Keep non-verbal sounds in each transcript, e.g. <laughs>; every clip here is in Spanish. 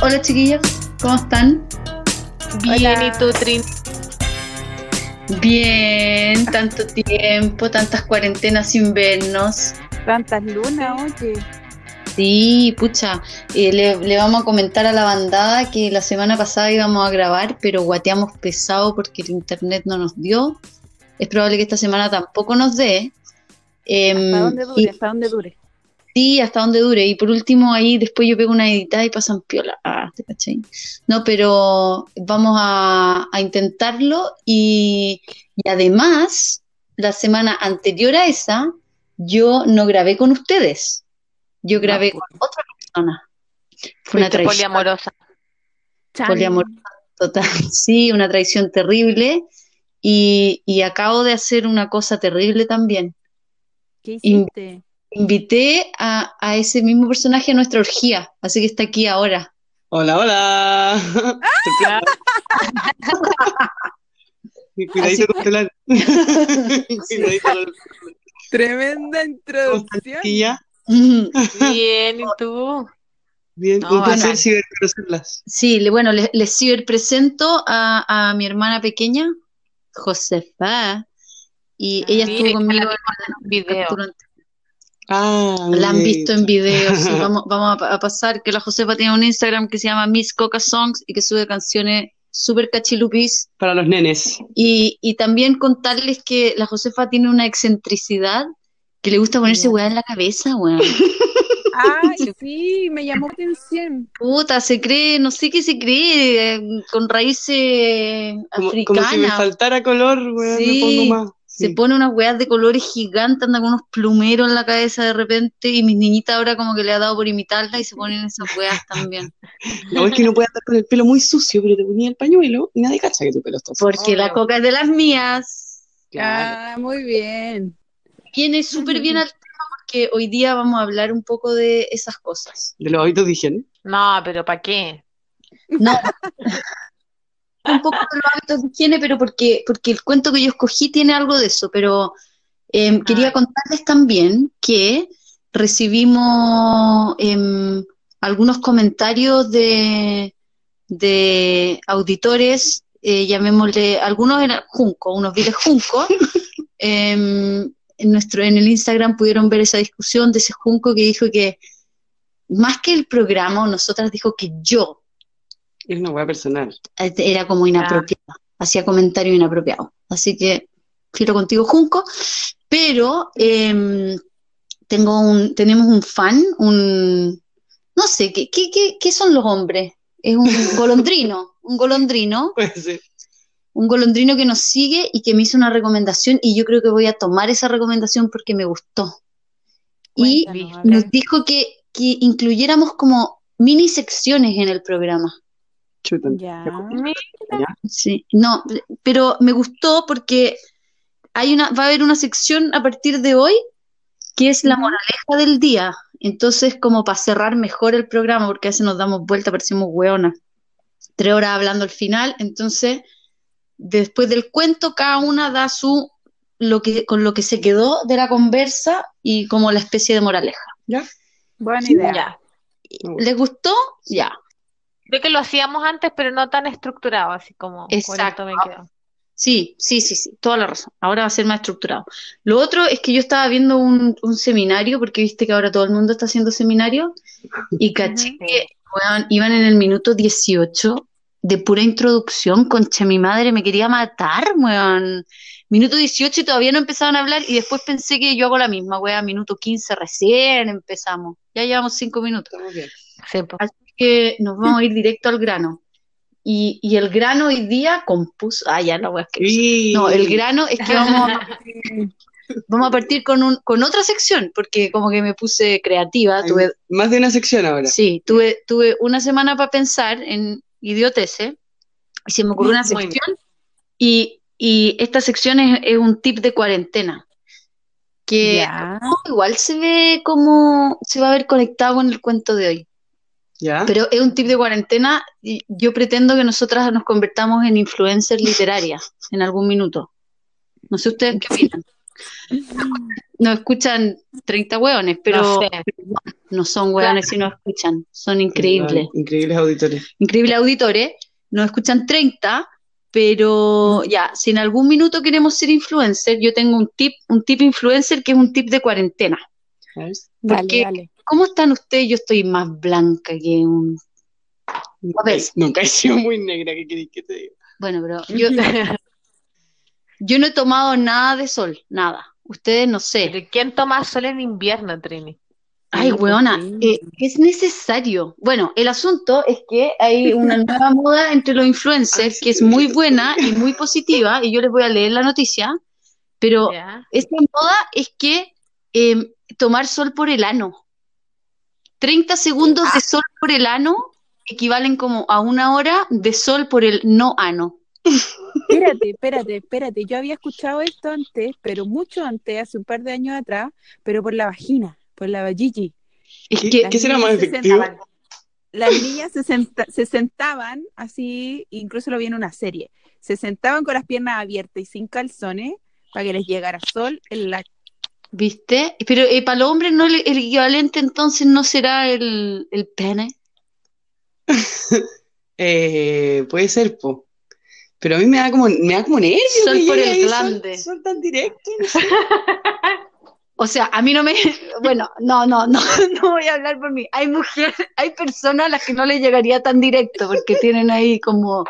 Hola chiquillos, ¿cómo están? Bien, ¿y tú, Trin? Bien, tanto tiempo, tantas cuarentenas sin vernos. Tantas lunas, oye. Sí, pucha, eh, le, le vamos a comentar a la bandada que la semana pasada íbamos a grabar, pero guateamos pesado porque el internet no nos dio. Es probable que esta semana tampoco nos dé. Em, ¿Hasta dónde dure? y- ¿Hasta dónde dure? Sí, hasta donde dure. Y por último, ahí después yo pego una editada y pasan piola. Ah. No, pero vamos a, a intentarlo. Y, y además, la semana anterior a esa, yo no grabé con ustedes. Yo grabé pues. con otra persona. Fue una traición poliamorosa. Poliamorosa total. <laughs> Sí, una traición terrible. Y, y acabo de hacer una cosa terrible también. ¿Qué In- hiciste? Invité a, a ese mismo personaje a nuestra orgía, así que está aquí ahora. Hola, hola. <laughs> Ah. <laughs> <laughs> Cuidadito con. Cuidadito con Tremenda ¿Cómo estás, introducción. Bien, ¿y tú? Bien, No, un placer bueno. ciberconocerlas. Sí, le- bueno, les, les ciberpresento a, a mi hermana pequeña, Josefa, y ella Sí, estuvo conmigo en un video. captura ante- Ah, La han visto en video, sí, <laughs> vamos, vamos a, a pasar que la Josefa tiene un Instagram que se llama Miss Coca Songs y que sube canciones súper cachilupis. Para los nenes. Y, y también contarles que la Josefa tiene una excentricidad que le gusta ponerse weá en la cabeza, weón. <laughs> Ay, sí, me llamó la atención. Puta, se cree, no sé qué se cree, eh, con raíces Como, como si me africanas. faltara color, weón, Sí. me pongo más. Se pone unas weas de colores gigantes, anda con unos plumeros en la cabeza de repente, y mis niñitas ahora como que le ha dado por imitarla y se ponen esas weas también. <laughs> No, es que no puede andar con el pelo muy sucio, pero te ponía el pañuelo y nadie cacha que tu pelo está sucio. Porque la coca es de las mías. Claro. Ah, muy bien. Viene súper bien al tema porque hoy día vamos a hablar un poco de esas cosas. De los hábitos de higiene. No, pero ¿para qué? No, <laughs> un poco de los hábitos de higiene, pero porque, porque el cuento que yo escogí tiene algo de eso, pero eh, quería Ah. contarles también que recibimos em, algunos comentarios de, de auditores, eh, llamémosle, algunos eran Junco, unos viles Junco, <laughs> em, en nuestro, en el Instagram pudieron ver esa discusión de ese Junco que dijo que más que el programa, nosotras dijo que yo Es una weá personal. era como inapropiada, hacía comentarios inapropiados. Así que quiero contigo, Junco, pero em, tengo un, tenemos un fan, un, no sé, ¿qué, qué, qué, qué son los hombres? Es un <laughs> golondrino, un golondrino, Puede ser. un golondrino que nos sigue y que me hizo una recomendación y yo creo que voy a tomar esa recomendación porque me gustó. Y Cuéntanos, nos dijo que, que incluyéramos como mini secciones en el programa. Chuta. Ya. Sí, no, pero me gustó porque hay una, va a haber una sección a partir de hoy que es la moraleja del día. Entonces, como para cerrar mejor el programa, porque a veces nos damos vuelta, parecemos hueonas. Tres horas hablando al final. Entonces, después del cuento, cada una da su lo que, con lo que se quedó de la conversa y como la especie de moraleja. ¿Ya? Buena idea. Ya. ¿Les gustó? Ya. Creo que lo hacíamos antes, pero no tan estructurado, así como Exacto. esto me quedo. Sí, sí, sí, sí, toda la razón. Ahora va a ser más estructurado. Lo otro es que yo estaba viendo un, un seminario, porque viste que ahora todo el mundo está haciendo seminario, y caché que iban en el minuto 18 de pura introducción, concha, mi madre me quería matar, weón. Minuto 18 y todavía no empezaban a hablar, y después pensé que yo hago la misma, weón, minuto 15 recién empezamos. Ya llevamos cinco minutos. Así que nos vamos a ir directo al grano. Y, y el grano hoy día compuso. Ah, ya no voy a escribir. Sí. No, el grano es que vamos a partir, <laughs> vamos a partir con, un, con otra sección, porque como que me puse creativa. Hay Tuve, Más de una sección ahora. sí, tuve, tuve una semana para pensar en idioteces y se me ocurrió una sección. Y, y esta sección es, es un tip de cuarentena. Que igual se ve como se va a ver conectado con el cuento de hoy. ¿Ya? Pero es un tip de cuarentena y yo pretendo que nosotras nos convertamos en influencers literarias en algún minuto. No sé ustedes qué opinan. Nos escuchan 30 hueones, pero No sé. no son hueones si nos escuchan, son increíbles. Increíbles auditores. increíbles auditores, nos escuchan 30, pero ya, si en algún minuto queremos ser influencer, yo tengo un tip, un tip influencer que es un tip de cuarentena. Porque- dale. ¿Cómo están ustedes? Yo estoy más blanca que un... A ver. Nunca he sido muy negra, ¿qué querés que te diga? Bueno, pero yo, <laughs> yo no he tomado nada de sol, nada. Ustedes no sé. Pero ¿Quién toma sol en invierno, Trini? Ay, weona, eh, es necesario. Bueno, el asunto es que hay una nueva moda entre los influencers que es muy buena y muy positiva, y yo les voy a leer la noticia, pero ¿Ya? esta moda es que eh, tomar sol por el ano. 30 segundos de sol por el ano equivalen como a una hora de sol por el no ano. Espérate, espérate, espérate. Yo había escuchado esto antes, pero mucho antes, hace un par de años atrás, pero por la vagina, por la vagigi. Es ¿Qué, que qué será más se efectivo? Las niñas se, senta- se sentaban así, incluso lo vi en una serie, se sentaban con las piernas abiertas y sin calzones para que les llegara sol en la... ¿Viste? Pero eh, para los hombres no el, el equivalente entonces no será el, el pene. <laughs> Eh, puede ser, po. Pero a mí me da como, me da como nervio. Sol por el. Sol, tan directo. no sé. <laughs> O sea, a mí no me, <laughs> bueno, no, no, no, no voy a hablar por mí. Hay mujeres, hay personas a las que no les llegaría tan directo porque tienen ahí como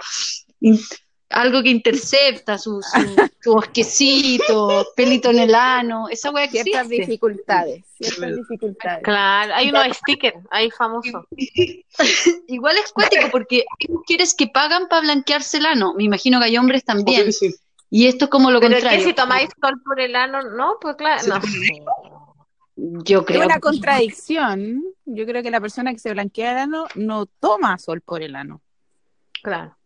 algo que intercepta su, su, <laughs> su bosquecito, pelito en el ano, esa wea Ciertas existe. dificultades, ciertas dificultades. Claro, hay unos stickers ahí famosos. <laughs> Igual es cuático porque hay mujeres que pagan para blanquearse el ano. Me imagino que hay hombres también. que sí. Y esto es como lo Pero es que contrario. si tomáis sol por el ano, no, pues claro, no. Yo Es creo. una contradicción. Yo creo que la persona que se blanquea el ano no toma sol por el ano. Claro.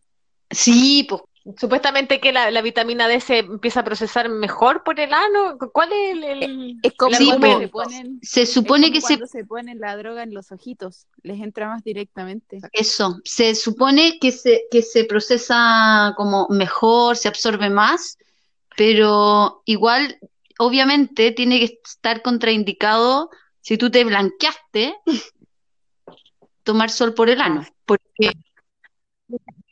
Sí, pues Supuestamente que la, la vitamina D se empieza a procesar mejor por el ano. ¿Cuál es el, el- Es como Sí, se ponen, se es supone como que se cuando se ponen la droga en los ojitos, les entra más directamente. Eso, se supone que se, que se procesa como mejor, se absorbe más, pero igual, obviamente, tiene que estar contraindicado si tú te blanqueaste, <laughs> tomar sol por el ano. Porque,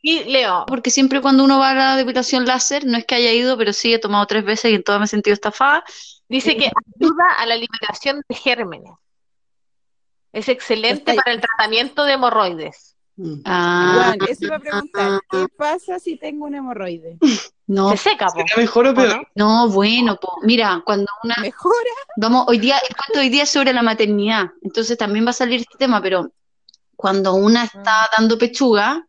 Y Leo, porque siempre cuando uno va a la depilación láser, no es que haya ido, pero sí he tomado tres veces y en todo me he sentido estafada. dice que ayuda a la liberación de gérmenes. Es excelente Está- para el tratamiento de hemorroides. Mm. Ah, Juan, eso iba a preguntar, ¿qué pasa si tengo un hemorroide? no, Se seca, po. ¿Será mejor o ¿o peor? no? no, bueno, po. Mira, cuando una, ¿Mejora? Vamos, hoy día, el cuento hoy día es sobre la maternidad, entonces también va a salir este tema, pero cuando una está dando pechuga,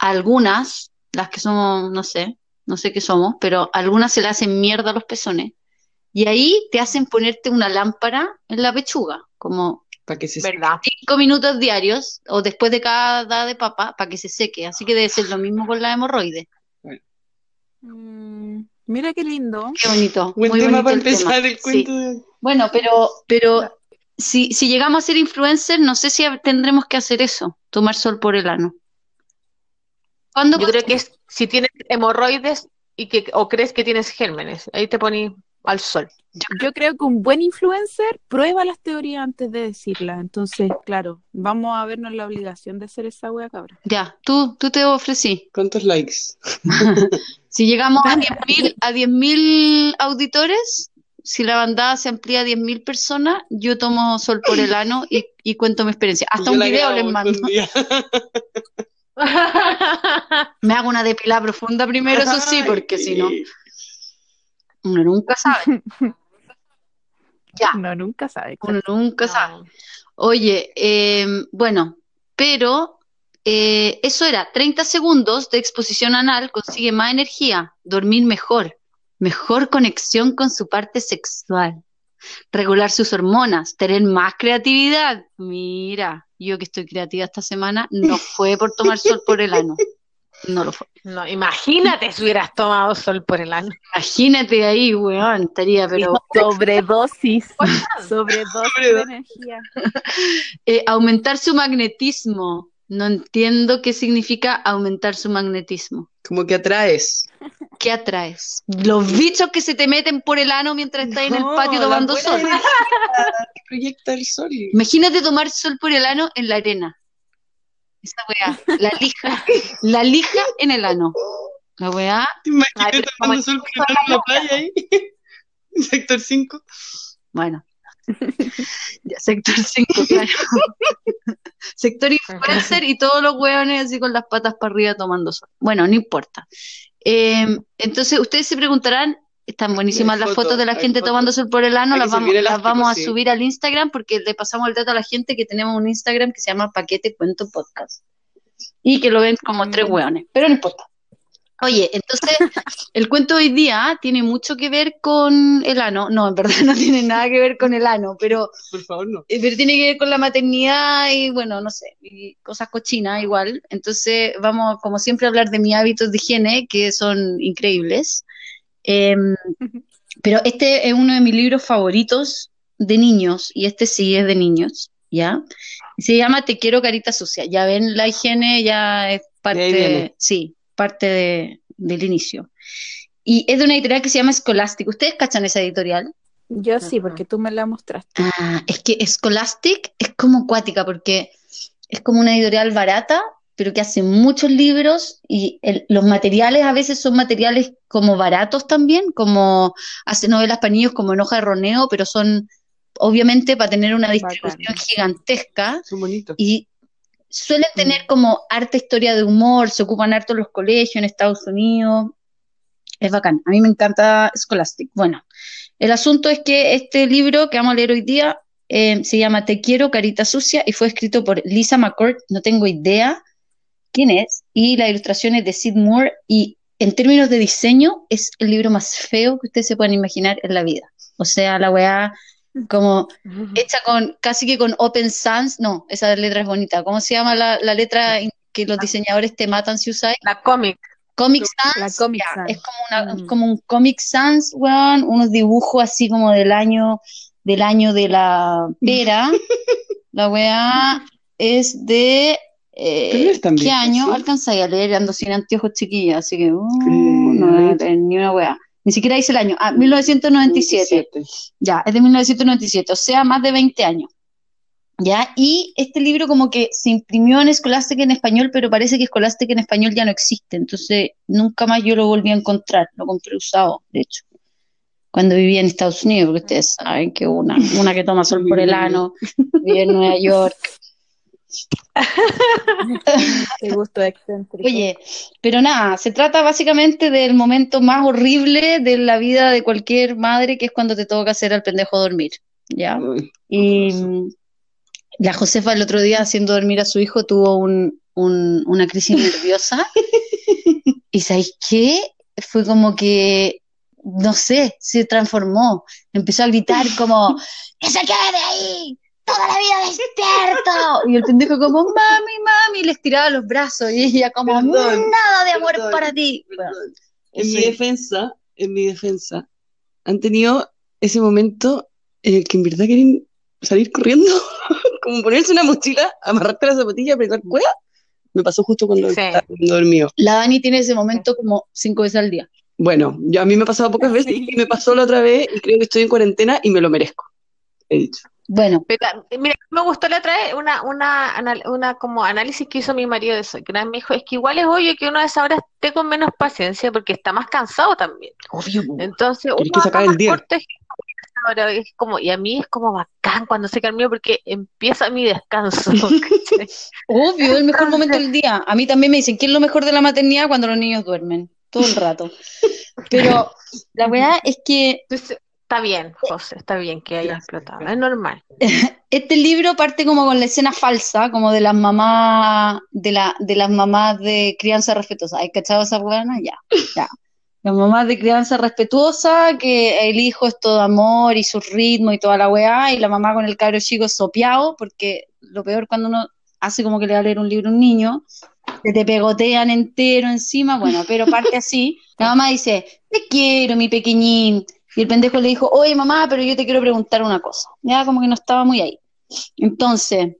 algunas, las que somos, no sé, no sé qué somos, pero algunas se le hacen mierda a los pezones, y ahí te hacen ponerte una lámpara en la pechuga, como Para que se ¿Verdad? cinco minutos diarios, o después de cada dada de papa, para que se seque, así que debe ser lo mismo con la hemorroide. Mm, mira qué lindo. Qué bonito, Buen muy tema bonito para el tema. empezar el Sí. cuento. de- Bueno, pero, pero si, si llegamos a ser influencers, no sé si tendremos que hacer eso, tomar sol por el ano. ¿Cuándo? Yo creo que es si tienes hemorroides y que, o crees que tienes gérmenes, ahí te pones al sol. Yo creo que un buen influencer prueba las teorías antes de decirlas. Entonces, claro, vamos a vernos la obligación de hacer esa wea cabra. Ya, tú, tú te ofrecí. ¿Cuántos likes? <laughs> Si llegamos a 10.000 a 10.000 auditores, si la bandada se amplía a 10.000 personas, yo tomo sol por el ano y, y cuento mi experiencia. <laughs> Hasta yo un video les mando. <laughs> <laughs> Me hago una depilada profunda primero, eso sí, porque si no, uno nunca sabe. <laughs> Ya, No, nunca sabe. uno nunca sabe. Oye, eh, bueno, pero eh, eso era 30 segundos de exposición anal, consigue más energía, dormir mejor, mejor conexión con su parte sexual, regular sus hormonas, tener más creatividad. Mira, yo que estoy creativa esta semana, no <laughs> fue por tomar sol por el ano. No lo fue. No, imagínate si hubieras tomado sol por el ano. Imagínate ahí, weón, estaría, pero <laughs> Sobredosis. <laughs> Sobredosis de energía. eh, aumentar su magnetismo. No entiendo qué significa aumentar su magnetismo. Como que atraes. ¿Qué atraes? Los bichos que se te meten por el ano mientras estás en el patio tomando sol. <laughs> que proyecta el sol. Imagínate tomar sol por el ano en la arena. Esa weá, la lija, la lija en el ano. La weá, ¿Te imaginas Ay, pero tomando sol con el ano en la playa ahí? <laughs> Sector 5. bueno. Ya, sector 5, <laughs> claro. sector influencer y todos los weones así con las patas para arriba tomando sol. Bueno, no importa. Eh, entonces, ustedes se preguntarán, están buenísimas las fotos, fotos de la gente tomando sol por el ano, Hay las vamos, las a sí. subir al Instagram porque le pasamos el dato a la gente que tenemos un Instagram que se llama Paquete Cuento Podcast. Y que lo ven como tres hueones, pero no importa. Oye, entonces, el cuento de hoy día tiene mucho que ver con el ano. No, en verdad <laughs> no tiene nada que ver con el ano, pero, Por favor, no. eh, pero tiene que ver con la maternidad y, bueno, no sé, y cosas cochinas igual. Entonces, vamos, como siempre, a hablar de mis hábitos de higiene, que son increíbles. Em, <laughs> pero este es uno de mis libros favoritos de niños, y este sí es de niños, ¿ya? Se llama Te quiero carita sucia. Ya ven, la higiene ya es parte, sí, parte de- del inicio. Y es de una editorial que se llama Scholastic. ¿Ustedes cachan esa editorial? Yo sí, porque tú me la mostraste. Ah, es que Scholastic es como cuática porque es como una editorial barata, pero que hace muchos libros y el- los materiales a veces son materiales como baratos también, como hace novelas para niños como en hoja de roneo, pero son obviamente para tener una distribución Bacán. gigantesca Son bonitos. y suelen tener como harta historia de humor, se ocupan harto los colegios en Estados Unidos. Es bacán. A mí me encanta Scholastic. Bueno, el asunto es que este libro que vamos a leer hoy día eh, se llama Te quiero, carita sucia y fue escrito por Lisa McCord. No tengo idea quién es. Y la ilustración es de Sid Moore y en términos de diseño es el libro más feo que ustedes se puedan imaginar en la vida. O sea, la weá como hecha con, casi que con Open Sans, no, esa letra es bonita. ¿Cómo se llama la, la letra en que los diseñadores te matan si usáis? La. Comic La Sans, Comic ya, Sans. es como una, Mm. como un Comic Sans, weón, unos dibujos así como del año, del año de la pera. <laughs> La weá es de eh, no ¿qué año? ¿sí? Alcanzáis a leer, ando sin anteojos chiquilla, así que uh, no voy a leer ni una weá. Ni siquiera dice el año. Ah, 1997. Ya, es de 1997, o sea, más de 20 años. ¿Ya? Y este libro como que se imprimió en Scholastic en español, pero parece que Scholastic en español ya no existe, entonces nunca más yo lo volví a encontrar, lo compré usado, de hecho, cuando vivía en Estados Unidos, porque ustedes saben que una, una que toma sol por el ano, vive en Nueva York. Qué gusto excéntrico. Oye, pero nada, se trata básicamente del momento más horrible de la vida de cualquier madre, que es cuando te toca hacer al pendejo dormir, ¿ya? Uy, Y la Josefa el otro día haciendo dormir a su hijo tuvo un, un- una crisis <laughs> nerviosa. ¿Y sabéis qué? Fue como que, no sé, se transformó. Empezó a gritar como, ¡Que se quede ahí! ¡Toda la vida despierto! <laughs> Y el pendejo como, mami, mami, y les tiraba los brazos. Y ella como, Perdón, nada de amor perdón, para ti. Bueno. En mi Sí. defensa, en mi defensa, han tenido ese momento en el que en verdad quieren salir corriendo, <laughs> como ponerse una mochila, amarrarte la zapatilla, apretar cueva. Me pasó justo cuando Sí. estaba dormido. la Dani tiene ese momento como cinco veces al día. Bueno, yo a mí me ha pasado pocas <laughs> veces y me pasó la otra vez y creo que estoy en cuarentena y me lo merezco. He dicho. Bueno, Pero, mira, me gustó la otra vez una, una, una como análisis que hizo mi marido de eso, que una vez me dijo, es que igual es obvio que uno a esa hora esté con menos paciencia porque está más cansado también. Obvio. Entonces, uno que sacar el día. es es como, y a mí es como bacán cuando se mío porque empieza mi descanso. <laughs> Obvio, el mejor momento del día. A mí también me dicen que es lo mejor de la maternidad cuando los niños duermen, todo el rato. <laughs> Pero la verdad es que Entonces, está bien, José, está bien que haya explotado, es normal. <laughs> este libro parte como con la escena falsa, como de las mamás, de la, de las mamás de crianza respetuosa. ¿Hay cachado esa buena? Ya, ya. Las mamás de crianza respetuosa, que el hijo es todo amor y su ritmo y toda la weá, y la mamá con el cabro chico sopeado, porque lo peor cuando uno hace como que le va a leer un libro a un niño, que te pegotean entero encima, bueno, pero parte así. La mamá dice, te quiero, mi pequeñín. Y el pendejo le dijo, oye mamá, pero yo te quiero preguntar una cosa. Ya como que no estaba muy ahí. Entonces,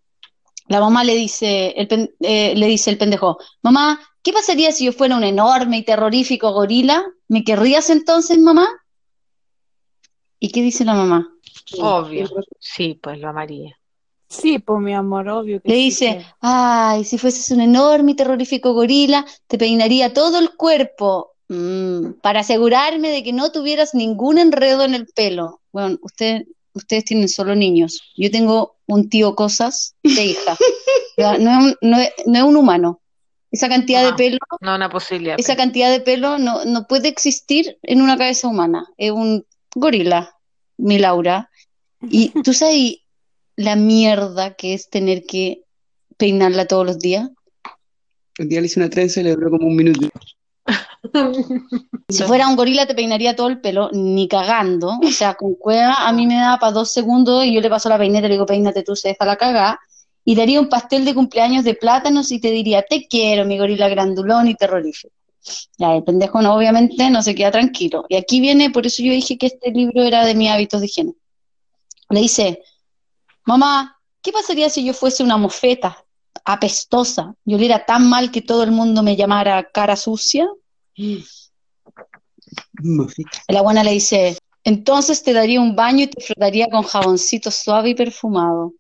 la mamá le dice, el pen- eh, le dice el pendejo, mamá, ¿qué pasaría si yo fuera un enorme y terrorífico gorila? ¿Me querrías entonces, mamá? ¿Y qué dice la mamá? Obvio. Sí, pues lo amaría. Sí, pues mi amor, obvio que Le sí, dice, pues. ay, si fueses un enorme y terrorífico gorila, te peinaría todo el cuerpo mm, para asegurarme de que no tuvieras ningún enredo en el pelo. Bueno, usted, ustedes tienen solo niños. Yo tengo un tío cosas de hija. <laughs> No es un, no es- no es un humano. Esa cantidad de pelo, No, una posibilidad. esa cantidad de pelo no, no puede existir en una cabeza humana. Es un gorila, mi Laura. Y <laughs> tú sabes la mierda que es tener que peinarla todos los días. Un día le hice una trenza y le duró como un minuto. <laughs> Si fuera un gorila te peinaría todo el pelo, ni cagando. O sea, con cueva a mí me da para dos segundos y yo le paso la peineta y le digo, peínate tú, se deja la cagá. Y le haría un pastel de cumpleaños de plátanos y te diría, te quiero, mi gorila grandulón y terrorífico. Ya, el pendejo no, obviamente no se queda tranquilo. Y aquí viene, por eso yo dije que este libro era de mis hábitos de higiene. Le dice, mamá, ¿qué pasaría si yo fuese una mofeta apestosa y oliera tan mal que todo el mundo me llamara cara sucia? La buena le dice, entonces te daría un baño y te frotaría con jaboncito suave y perfumado.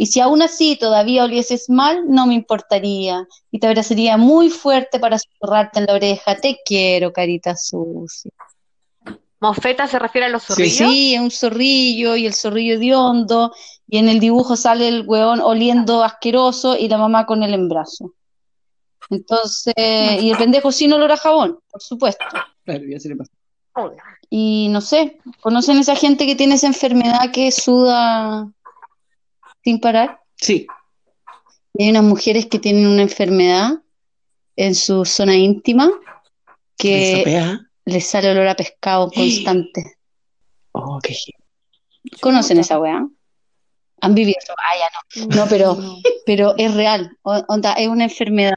Y si aún así todavía olieses mal, no me importaría. Y te abrazaría muy fuerte para susurrarte en la oreja, te quiero, carita sucia. ¿Mofeta se refiere a los Sí, zorrillos? Sí, es un zorrillo y el zorrillo de hondo, y en el dibujo sale el hueón oliendo asqueroso y la mamá con el embrazo. Entonces, y el pendejo sin olor a jabón, por supuesto. Claro, ya se le pasó. Y no sé, ¿conocen esa gente que tiene esa enfermedad que suda sin parar? Sí. Y hay unas mujeres que tienen una enfermedad en su zona íntima que les sale olor a pescado <gasps> constante. Oh, qué. ¿Conocen esa weá? ¿Han vivido eso? Ah, ya no. No, pero, pero es real. Onda, es una enfermedad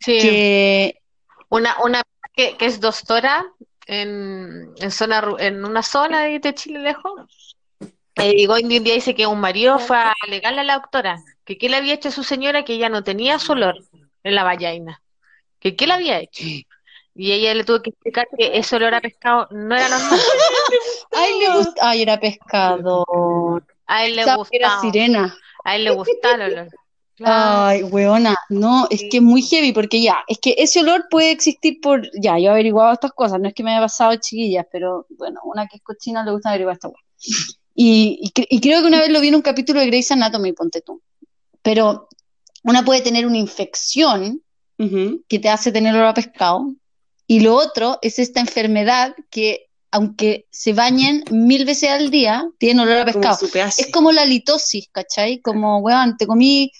Sí. que Una, una que, que es doctora en, en zona, en una zona de, de Chile lejos. Eh, y un día dice que un marido fue a alegarle a la doctora que qué le había hecho a su señora que ella no tenía su olor en la vallaina. Que qué le había hecho. Y ella le tuvo que explicar que ese olor a pescado no era normal. <laughs> ay le gusta, ay era pescado. A él le que era gustaba. sirena. A él le gustaba el olor. Claro. Ay, weona, no, es que es muy heavy porque ya, es que ese olor puede existir por, ya, yo he averiguado estas cosas, no es que me haya pasado chiquillas, pero bueno, una que es cochina le gusta averiguar esta. Y, y, cre- y creo que una vez lo vi en un capítulo de Grey's Anatomy, ponte tú. Pero una puede tener una infección Ujú. que te hace tener olor a pescado, y lo otro es esta enfermedad que, aunque se bañen mil veces al día, tienen olor a Como pescado. pedazo. Es como la litosis, ¿cachai? Como, weón, te comí,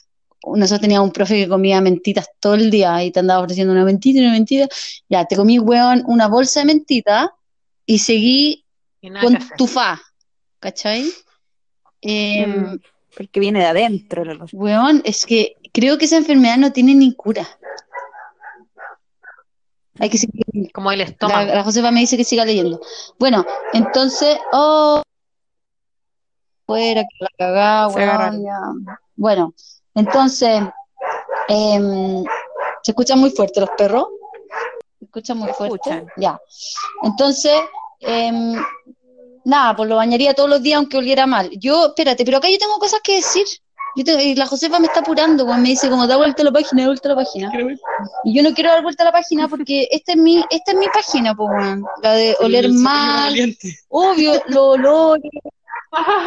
nosotros teníamos un profe que comía mentitas todo el día y te andaba ofreciendo una mentita y una mentita, ya, te comí, weón, una bolsa de mentita y seguí Y con tu fa, ¿cachai? Eh, Mm, porque viene de adentro. Weón, es que creo que esa enfermedad no tiene ni cura. Hay que seguir. Como el estómago. la Josefa me dice que siga leyendo. Bueno, entonces, oh, fuera, que la weón. Bueno, entonces, em, ¿se escuchan muy fuerte los perros? ¿Se escuchan muy fuerte? escuchan. Ya. Entonces, em, nada, pues lo bañaría todos los días aunque oliera mal. Yo, espérate, pero acá yo tengo cosas que decir. Yo tengo- y la Josefa me está apurando, weón, me dice como da vuelta a la página, da vuelta a la página. Y yo no quiero dar vuelta a la página <laughs> porque esta es mi, esta es mi página, pues. La de oler mal, obvio, los olores.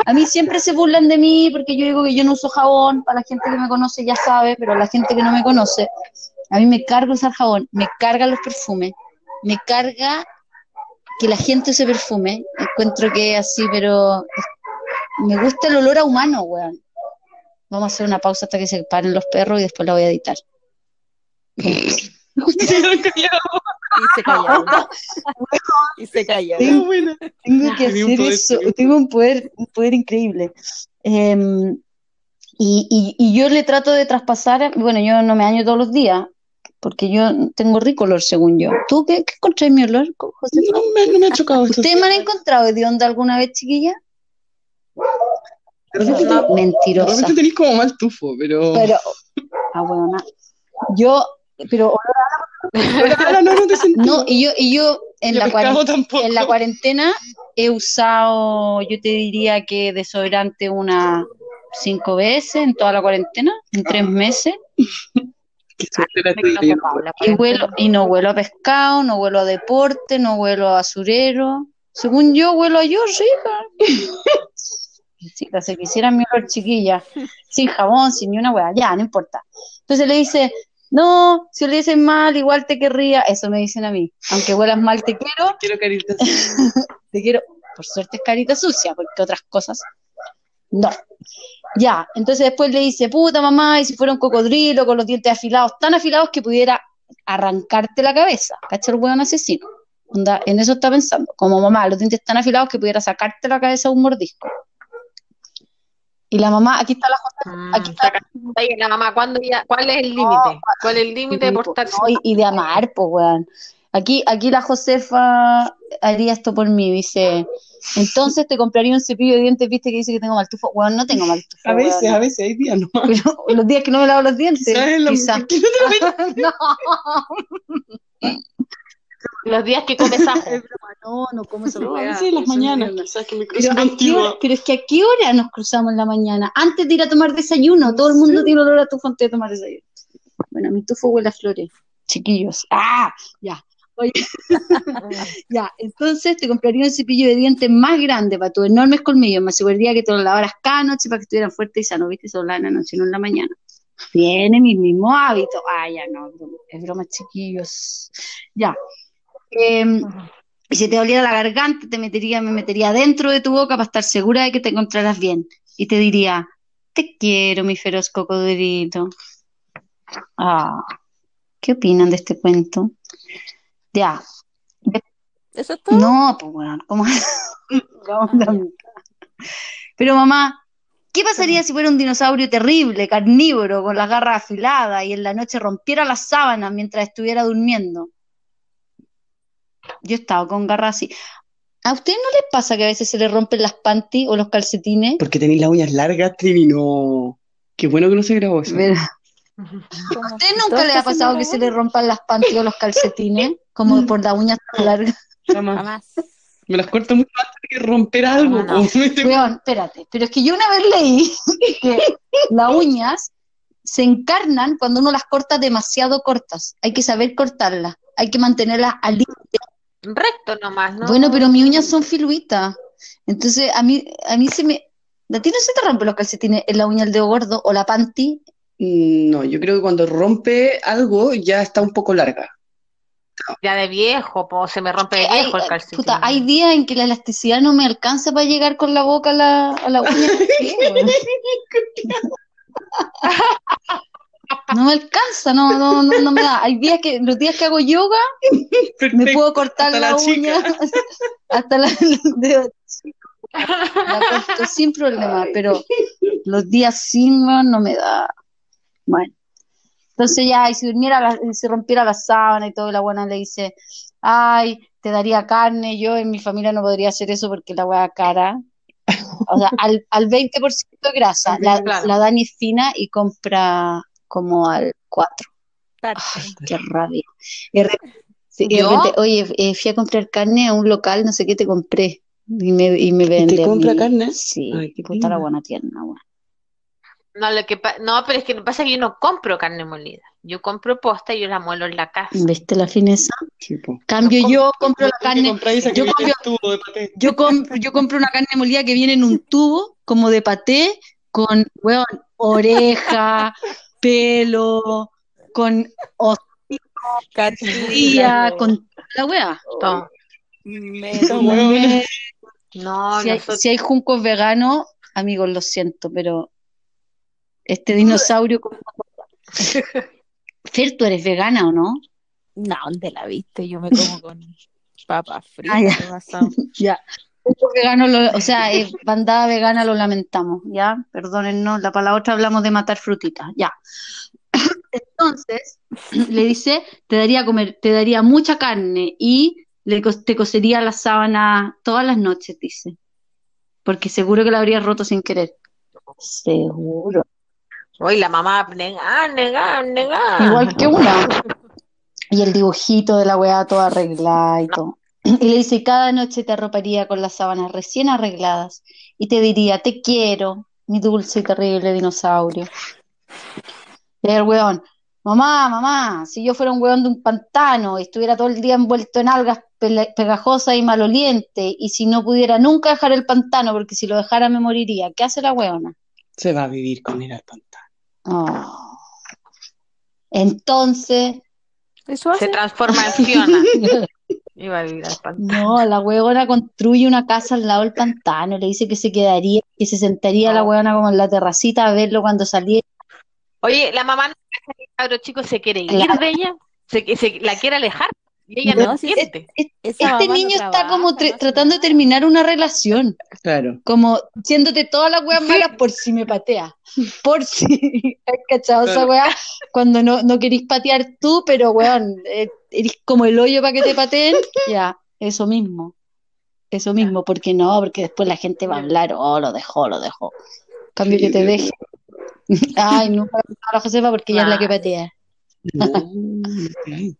A mí siempre se burlan de mí porque yo digo que yo no uso jabón. Para la gente que me conoce ya sabe, pero la gente que no me conoce, a mí me carga usar jabón, me cargan los perfumes, me carga que la gente use perfume. Encuentro que es así, pero me gusta el olor a humano, weón. Vamos a hacer una pausa hasta que se paren los perros y después la voy a editar. <laughs> <laughs> Y se calla. <laughs> y se calla. Tengo, que hacer poder, eso, tengo un poder, un poder increíble. Em, y, y- y yo le trato de traspasar, bueno, yo no me baño todos los días, porque yo tengo rico olor, según yo. ¿Tú qué, qué encontrás mi olor, José? No me, no me ha chocado esto. ¿Ustedes me han encontrado de onda alguna vez, chiquilla? De Mentirosa. repente tenés como mal tufo, pero. Pero, ah, bueno, yo, pero Pero <laughs> ahora no, no te sentí. no, y yo, y yo en la, cuarentena, tampoco. en la cuarentena he usado, yo te diría que desodorante unas cinco veces en toda la cuarentena, en tres meses, <laughs> Qué suerte la Me quedo tuya. con Paula, y huelo, y no huelo a pescado, no huelo a deporte, no huelo a basurero. Según yo, huelo a yo, rica. <laughs> Sí, se quisieran mi olor chiquilla, sin jabón, sin ni una hueá, ya, no importa. Entonces le dice, no, si le dicen mal, igual te querría, eso me dicen a mí, aunque huelas mal, te quiero, Quiero caritas. <laughs> te quiero, por suerte es carita sucia, porque otras cosas, no. Ya, entonces después le dice, puta mamá, y si fuera un cocodrilo con los dientes afilados, tan afilados que pudiera arrancarte la cabeza, ¿cacha el hueón asesino? Onda, en eso está pensando, como mamá, los dientes tan afilados que pudiera sacarte la cabeza de un mordisco. Y la mamá, aquí está la José, Mm, aquí está Oye, la mamá, ¿cuándo ya, ¿cuál es el límite? ¿Cuál es el límite de portarse? No, y, de amar, pues, weón. Aquí, aquí la Josefa haría esto por mí, dice, entonces te compraría un cepillo de dientes, viste que dice que tengo mal tufo. Weón, no tengo mal tufo, A veces, a veces, hay días nomás. <laughs> Pero los días que no me lavo los dientes, Quizás es lo quizá. ¿por qué no te lo No, Los días que comes <laughs> ajo. es broma, no, no como esa No, a veces en las mañanas, quizás que me Pero, cruzo ¿a qué contigo. hora- pero es que a qué hora nos cruzamos en la mañana, antes de ir a tomar desayuno, todo el mundo tiene olor a tufo antes de tomar desayuno. Bueno, mi tufo huele a flores, chiquillos. Ah, ya. Oye, <laughs> ya, entonces te compraría un cepillo de dientes más grande para tus enormes colmillos. Me aseguraría que te lo lavaras cada noche para que estuvieran fuertes y sanos, ¿viste? Solo en la noche, no en la mañana. Tiene mis mismos hábitos. Ah, ya no, es broma, chiquillos. Ya. Em, y si te doliera la garganta, te metería, me metería dentro de tu boca para estar segura de que te encontraras bien. Y te diría, te quiero, mi feroz cocodrilo. Ah, ¿qué opinan de este cuento? Ya. ¿Eso es todo? No, pues bueno, ¿cómo? Vamos a la mitad. Pero mamá, ¿qué pasaría si fuera un dinosaurio terrible, carnívoro, con las garras afiladas y en la noche rompiera las sábanas mientras estuviera durmiendo? Yo he estado con garras así. ¿A ustedes no les pasa que a veces se les rompen las panties o los calcetines? Porque tenéis las uñas largas, Trini, no. Qué bueno que no se grabó eso. ¿A ustedes si nunca les ha pasado que se dragones. rompan las panties o los calcetines? Como por las uñas tan largas. Jamás. Jamás. Me las corto mucho antes de que romper algo. No, <laughs> Weón, espérate, pero es que yo una vez leí <laughs> que las uñas se encarnan cuando uno las corta demasiado cortas. Hay que saber cortarlas, hay que mantenerlas al límite. Recto nomás, ¿no? Bueno, pero mis uñas son filuitas. Entonces, a mí, a mí se me. ¿A ti no se te rompen los calcetines en la uña del dedo gordo o la panty? Mm, No, yo creo que cuando rompe algo ya está un poco larga. Ya de viejo, po, se me rompe de Hay, viejo el calcetín. puta, hay días en que la elasticidad no me alcanza para llegar con la boca a la, a la uña. <laughs> <laughs> <laughs> No me alcanza, no, no, no, no me da. Hay días que, los días que hago yoga, me puedo cortar hasta la, la uña <laughs> hasta la, <laughs> chico. La corto sin problema, pero los días sin, no me da. Bueno. Entonces ya, y si durmiera, la- y si rompiera la sábana y todo, y la buena le dice, ay, te daría carne, yo en mi familia no podría hacer eso porque la hueá cara. O sea, al, al 20% de grasa. La, Claro. la Dani es fina y compra como al 4. Parte. Ay, qué rabia. Oye, eh, fui a comprar carne a un local, no sé qué te compré. Y me, y me ¿Y vende te compra carne? Sí, Ay, qué puta la buena tierna, weón. No, lo que pa- no, pero es que lo que pasa es que yo no compro carne molida. Yo compro posta y yo la muelo en la casa. ¿Viste la fineza? Cambio No yo, compro la ¿Tú qué carne, yo compro- tubo de paté? yo compro, yo compro una carne molida que viene en un tubo, como de paté, con, weón, oreja, pelo, con hostía, con la wea. No, Me- Si hay, nosotros- si hay juncos veganos, amigos, lo siento, pero este dinosaurio. como- Fer, ¿tú eres vegana o no? No, ¿dónde la viste? Yo me como con <laughs> papas fritas. Ah, ya. <laughs> Ya. Juncos veganos, lo- o sea, eh, bandada vegana lo lamentamos, ¿ya? Perdónennos, la para la otra hablamos de matar frutitas, ya. <coughs> Entonces, <coughs> le dice, te daría comer, te daría mucha carne y le, te cosería la sábana todas las noches, dice. Porque seguro que la habrías roto sin querer. Seguro. Hoy la mamá, negar, negar, negar. Igual que una. <laughs> Y el dibujito de la weá todo arreglada y todo. Y le dice, cada noche te arroparía con las sábanas recién arregladas y te diría, te quiero, mi dulce y terrible dinosaurio. Y el weón, mamá, mamá, si yo fuera un weón de un pantano y estuviera todo el día envuelto en algas pegajosas y malolientes, y si no pudiera nunca dejar el pantano, porque si lo dejara me moriría, ¿qué hace la weona? Se va a vivir con él al pantano. Oh. Entonces, Eso Se hace. transforma en Fiona. <laughs> Iba a vivir al pantano. no, la huevona construye una casa al lado del pantano, le dice que se quedaría, que se sentaría la No. huevona como en la terracita a verlo cuando salía. Oye, la mamá no cabro chico se quiere ir Claro. de ella, se, se la quiere alejar y ella no, No, sí, entiende. Esa Este no niño está trabaja, como no tratando de terminar una relación, Claro. como diciéndote todas las weas malas por si me patea, por si, <laughs> ¿has cachado esa wea? Cuando no, no querís patear tú, pero weón, eh, eres como el hoyo para que te pateen, ya, eso mismo, eso mismo, porque no, porque después la gente va a hablar, oh, lo dejó, lo dejó. Cambio que te deje. <laughs> Ay, nunca a Josefa porque ella es la que patea.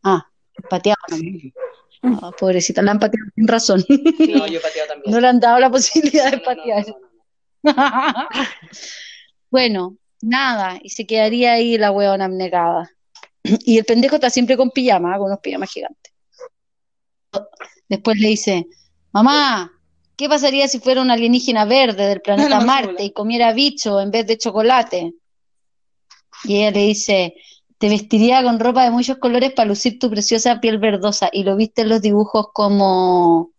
Ah, pateado. Sí. Ah, pobrecita, la han pateado sin razón. No, yo he pateado también. <laughs> No le han dado la posibilidad de No, no, no, patear. no, no, no. <laughs> Bueno, nada, y se quedaría ahí la huevona abnegada. Y el pendejo está siempre con pijama, con unos pijamas gigantes. Después le dice, mamá, ¿qué pasaría si fuera un alienígena verde del planeta <laughs> La Marte y comiera bicho en vez de chocolate? Y ella le dice, te vestiría con ropa de muchos colores para lucir tu preciosa piel verdosa. Y lo viste en los dibujos como,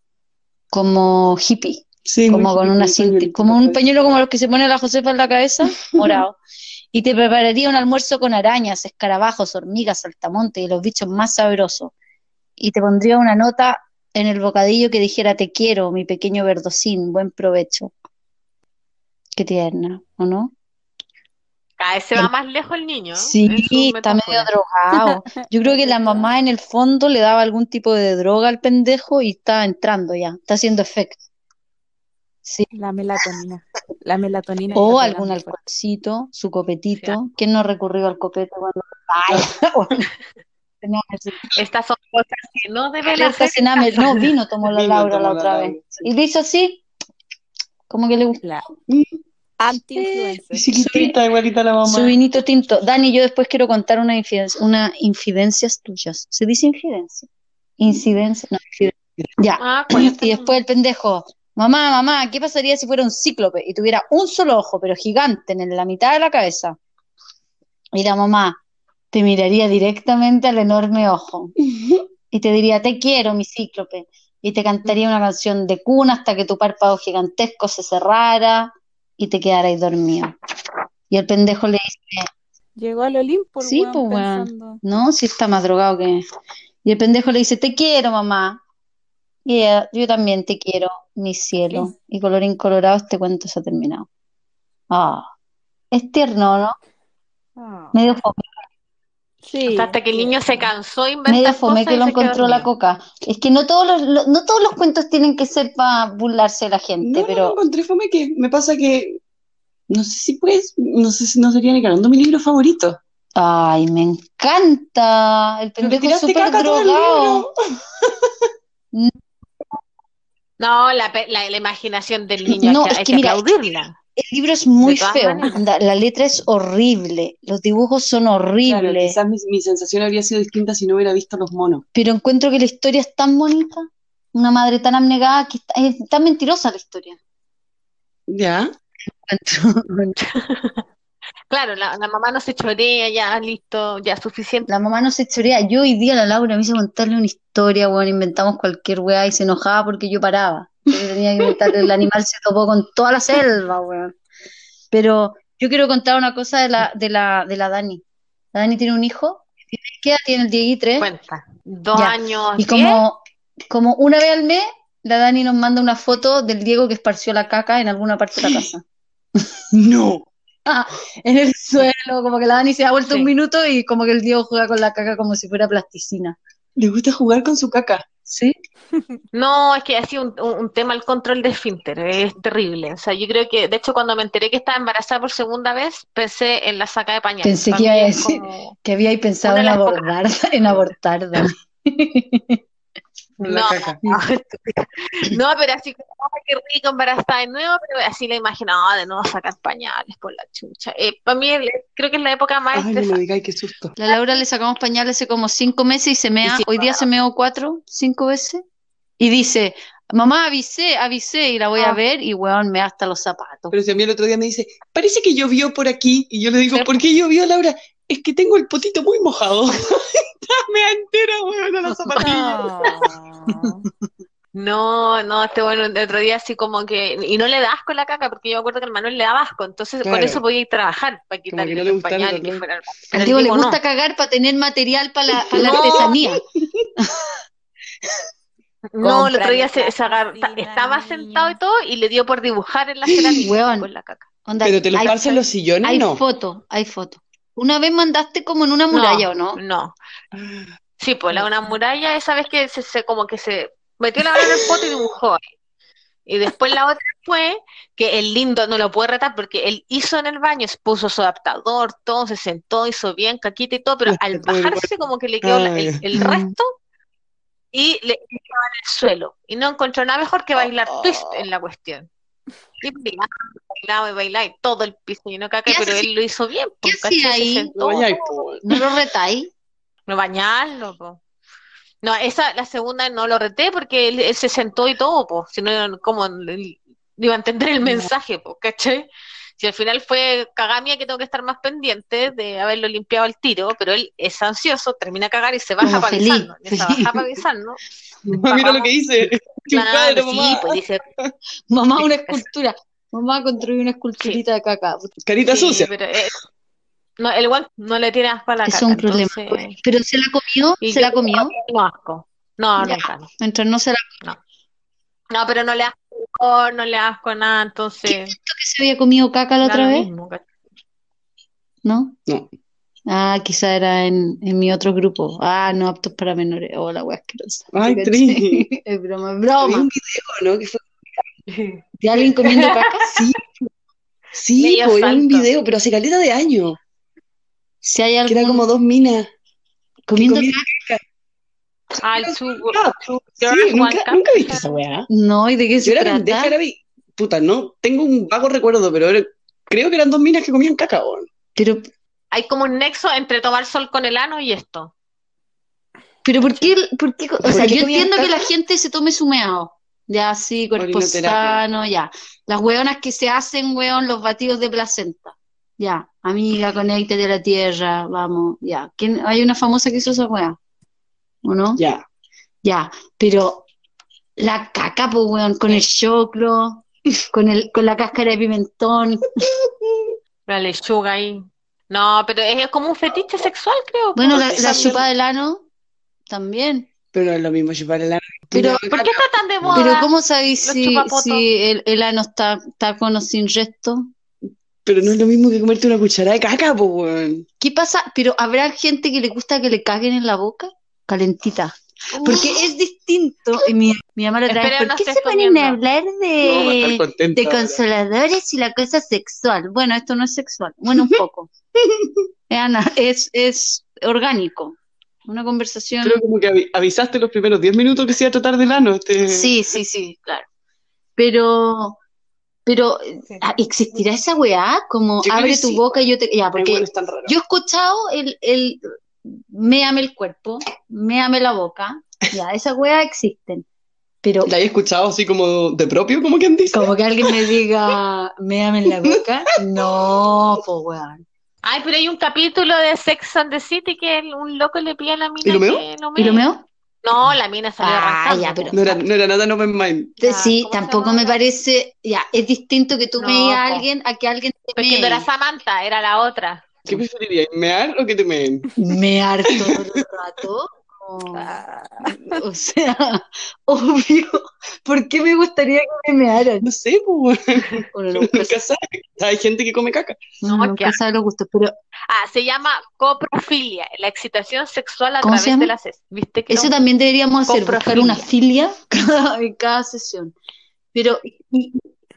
como hippie. Sí, como con hippie, una un cinta, como un pañuelo como los que se pone la Josefa en la cabeza, <laughs> morado. Y te prepararía un almuerzo con arañas, escarabajos, hormigas, saltamontes y los bichos más sabrosos. Y te pondría una nota en el bocadillo que dijera te quiero, mi pequeño verdocín, buen provecho. Qué tierna, ¿o no? Cada vez se va más lejos el niño. Sí, en su está medio drogado. <laughs> Yo creo que la mamá en el fondo le daba algún tipo de droga al pendejo y está entrando ya, está haciendo efecto. Sí. La melatonina. La melatonina. O algún alcoholcito, su copetito. ¿Quién no recurrió al copete cuando... <laughs> Ay, <laughs> que ser- Estas son cosas que no deben hacer. Sename. No, vino tomó la Vino Laura tomó la otra vez. sí. Y le hizo así, como que le gustó. La Mm, anti-influencer. Chiquitita, igualita a la mamá. Su vinito tinto. Dani, yo después quiero contar una infidencia, una infidencias tuyas. ¿Se dice infidencia? Incidencia. No, infidencia. Ya. Ah. Y después el pendejo, mamá, mamá, ¿qué pasaría si fuera un cíclope y tuviera un solo ojo, pero gigante, en la mitad de la cabeza? Y la mamá te miraría directamente al enorme ojo y te diría, te quiero, mi cíclope. Y te cantaría una canción de cuna hasta que tu párpado gigantesco se cerrara y te quedarais dormido. Y el pendejo le dice, Llegó al Olimpo el Sí, pues, weón. no, si está más drogado que... Y el pendejo le dice, te quiero, mamá. Y ella, yo también te quiero, mi cielo. Y colorín colorado, este cuento se ha terminado. Ah, es tierno, ¿no? Ah. Medio fome, Sí. Hasta que el niño se cansó de inventar medio fome cosas que lo encontró la coca. Es que no todos los, lo- no todos los cuentos tienen que ser para burlarse de la gente, No, pero no encontré fome que me pasa que no sé si pues, no sé si no sería ni ganando mi libro favorito. ay, me encanta. El pendejo súper drogado. libro. <laughs> No, la, la, la imaginación del niño No, hay es hay que que mira, aplaudirla. El libro es muy feo. Anda, la letra es horrible. Los dibujos son Claro, horribles. quizás mi, mi sensación habría sido distinta si no hubiera visto los monos. Pero encuentro que la historia es tan bonita. Una madre tan abnegada que está- es tan mentirosa la historia. ¿Ya? Encuentro. <laughs> Claro, la, la mamá no se chorea, ya listo, ya suficiente. La mamá no se chorea. Yo hoy día la Laura me hizo contarle una historia, bueno, inventamos cualquier weá y se enojaba porque yo paraba. Tenía que el animal se topó con toda la selva, weón. Pero yo quiero contar una cosa de la, de la, de la Dani. La Dani tiene un hijo. ¿Qué edad tiene el Diegui? ¿Tres? Cuenta. Dos Ya. años, Y diez. como, como una vez al mes, la Dani nos manda una foto del Diego que esparció la caca en alguna parte de la casa. <laughs> No. En el suelo, como que la Dani se da vuelta Sí. un minuto y como que el Diego juega con la caca como si fuera plasticina. Le gusta jugar con su caca. ¿Sí? <laughs> No, es que ha sido un, un- tema el control de esfínter, es terrible. O sea, yo creo que, de hecho, cuando me enteré que estaba embarazada por segunda vez, pensé en la saca de pañales. Pensé que iba mí a es decir como- que había pensado en abortar, en abortar, Dani. <laughs> La No, caca. <laughs> no, pero así como, "Ay, qué rico embarazada de nuevo, pero así la imaginaba de nuevo sacar pañales por la chucha. Eh, para mí el- creo que es la época más Ay, no me digáis qué susto. La Laura le sacamos pañales hace como cinco meses y se mea, Y sí, hoy día se meó cuatro, cinco veces, y dice, mamá, avisé, avisé, y la voy a Ah. ver, y weón, me hasta los zapatos. Pero si a mí el otro día me dice, parece que llovió por aquí, y yo le digo, Sí. ¿por qué llovió, Laura? Es que tengo el potito muy mojado. <laughs> me entera, weón, a la zapatilla. No, no, este bueno, el otro día así como que, y no le da asco la caca, porque yo me acuerdo que el Manuel le daba asco, entonces por Claro. eso podía ir a trabajar, para quitarle no el pañales y que fuera. El Diego le gusta no. cagar para tener material para la, para la No. artesanía. <laughs> No, el otro día se, se estaba sentado y todo, y le dio por dibujar en la cerámica con la caca. Onda, Pero te lo hay, esparcen los sillones, hay no. foto, hay foto. Una vez mandaste como en una muralla, ¿o no? No. Sí, pues la una muralla, esa vez que se, se- como que se metió la mano en el pote y dibujó ahí. Y después la otra fue que el lindo no lo puede retar porque él hizo en el baño, puso su adaptador, todo, se sentó, hizo bien, caquita y todo, pero Este al pobre bajarse como que le quedó el, el resto y le le quedaba en el suelo. Y no encontró nada mejor que bailar twist en la cuestión. Y bailaba, bailaba y bailaba y todo el piso lleno de caca, ¿Qué pero él lo hizo bien, qué pues, hacía ahí? No. ¿No lo retáis? no bañarlo, po. No, esa, la segunda no lo reté porque él, él se sentó y todo, po. Si no, ¿cómo le- iba a entender el mensaje, po, ¿cachai? Si al final fue cagamia que tengo que estar más pendiente de haberlo limpiado al tiro, pero él es ansioso, termina a cagar y se baja para avisarnos. Feliz. baja para avisarnos. <laughs> Mira lo que hice. Claro, <laughs> sí, mamá. pues dice, <laughs> Mamá, una escultura. Mamá construyó una esculturita de caca. Carita sí, sucia. pero eh, no, el guan no le tiene asco a la Eso es caca, un problema. entonces- ¿Pero se la comió? y ¿Se la comió? No asco. No, Ya. nunca. no. Mientras no se la No, pero no le asco no le asco nada, entonces que se había comido caca la otra vez, mismo. ¿no? No. Ah, quizá era en, en mi otro grupo. Ah, no aptos para menores. Oh, la wea asquerosa. Ay, ¿Cachai? Tri. <laughs> Es broma, es Había broma. un video, ¿no? Que fue... ¿De alguien comiendo <laughs> caca? Sí, sí, po, era un video, pero hace caleta de años. Si hay Que algún era como dos minas. que comiendo caca. Ah, el Two Ah, Two Sí, nunca, nunca viste esa weá. No, ¿y de qué Yo se era trata? pendeja, era vi- Puta, no, tengo un vago recuerdo, pero era- creo que eran dos minas que comían caca, weón. Pero, Hay como un nexo entre tomar sol con el ano y esto. pero ¿por qué, por qué- o ¿Por sea, qué yo entiendo que la gente se tome su meado. Ya, sí, cuerpo sano, ya. Las hueonas que se hacen, weón, los batidos de placenta. Ya, amiga, conéctate a la tierra, vamos, ya. ¿Quién- Hay una famosa que hizo esa hueá, ¿o no? Ya. Ya, pero la caca, pues, weón, con el choclo, <laughs> con el, con la cáscara de pimentón. <laughs> La lechuga ahí. No, pero es como un fetiche sexual, creo. Bueno, la, la también. chupa del ano, también. Pero no es lo mismo chupar el ano. Pero- ¿Por qué está tan de moda? Pero ¿cómo sabéis si, si el, el ano está, está con o sin resto? Pero no es lo mismo que comerte una cucharada de caca, po, weón. ¿Qué pasa? Pero ¿habrá gente que le gusta que le caguen en la boca? Calentita. Porque es distinto. y mi, mi mamá Espero ¿por no qué se ponen a hablar de, consoladores y la cosa sexual? Bueno, esto no es sexual. Bueno, un <laughs> poco. Es ana- es, es orgánico. Una conversación. Pero como que avi- avisaste los primeros 10 minutos que se iba a tratar del ano. Este... Sí, sí, sí, claro. Pero, pero, ah, ¿existirá esa weá? Como Yo creo abre tu sí. boca y yo te. Ya, porque bueno, es tan raro. yo he escuchado el, el méame el cuerpo, méame la boca. Ya, esas weas existen. Pero ¿La he escuchado así como de propio, como quien dice? como que alguien me diga <laughs> méame en la boca, no, pues weón. Ay, pero hay un capítulo de Sex and the City que un loco le pide a la mina ¿Y lo que lo ¿Y lo meo? No, la mina salió Ah, arrancando. ya, pero- No era, no era nada en open mind. Ya, sí, ¿cómo se tampoco me parece, ya, es distinto que tú No, me digas a alguien a que alguien te Porque no era. Samantha, era la otra. ¿Qué preferirías, mear o que te meen? Mear todo el <laughs> rato. Ah, O sea, <laughs> obvio. ¿Por qué me gustaría que me mearan? No sé, pues. Uno nunca, sabe. Hay gente que come caca. uno No, nunca sabe los gustos, pero Ah, se llama coprofilia, la excitación sexual a ¿Cómo se través llama? de las. ¿Viste que eso no? también deberíamos hacer, buscar una filia <laughs> cada, en cada sesión. Pero, y-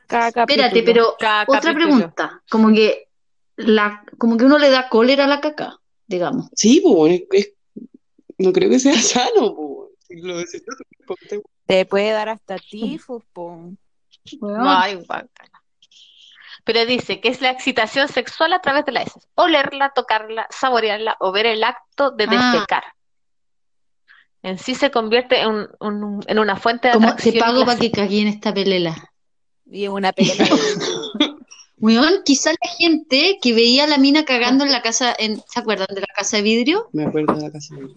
cada espérate, pero Cada otra capítulo. pregunta, como que la, como que uno le da cólera a la caca, digamos. Sí, pues. es- es- no creo que sea <laughs> sano. Si lo tú, porque- Te puede dar hasta tifus, po. No hay guácala. Pero dice que es la excitación sexual a través de las heces. Olerla, tocarla, saborearla o ver el acto de Ah. defecar. En sí se convierte en, un- un- en una fuente de Como te atracción y pago para que cagué en esta pelela. Y una pelea. <laughs> Weón, quizás la gente que veía a la mina cagando en la casa, en, ¿se acuerdan de la casa de vidrio? Me acuerdo de la casa. de-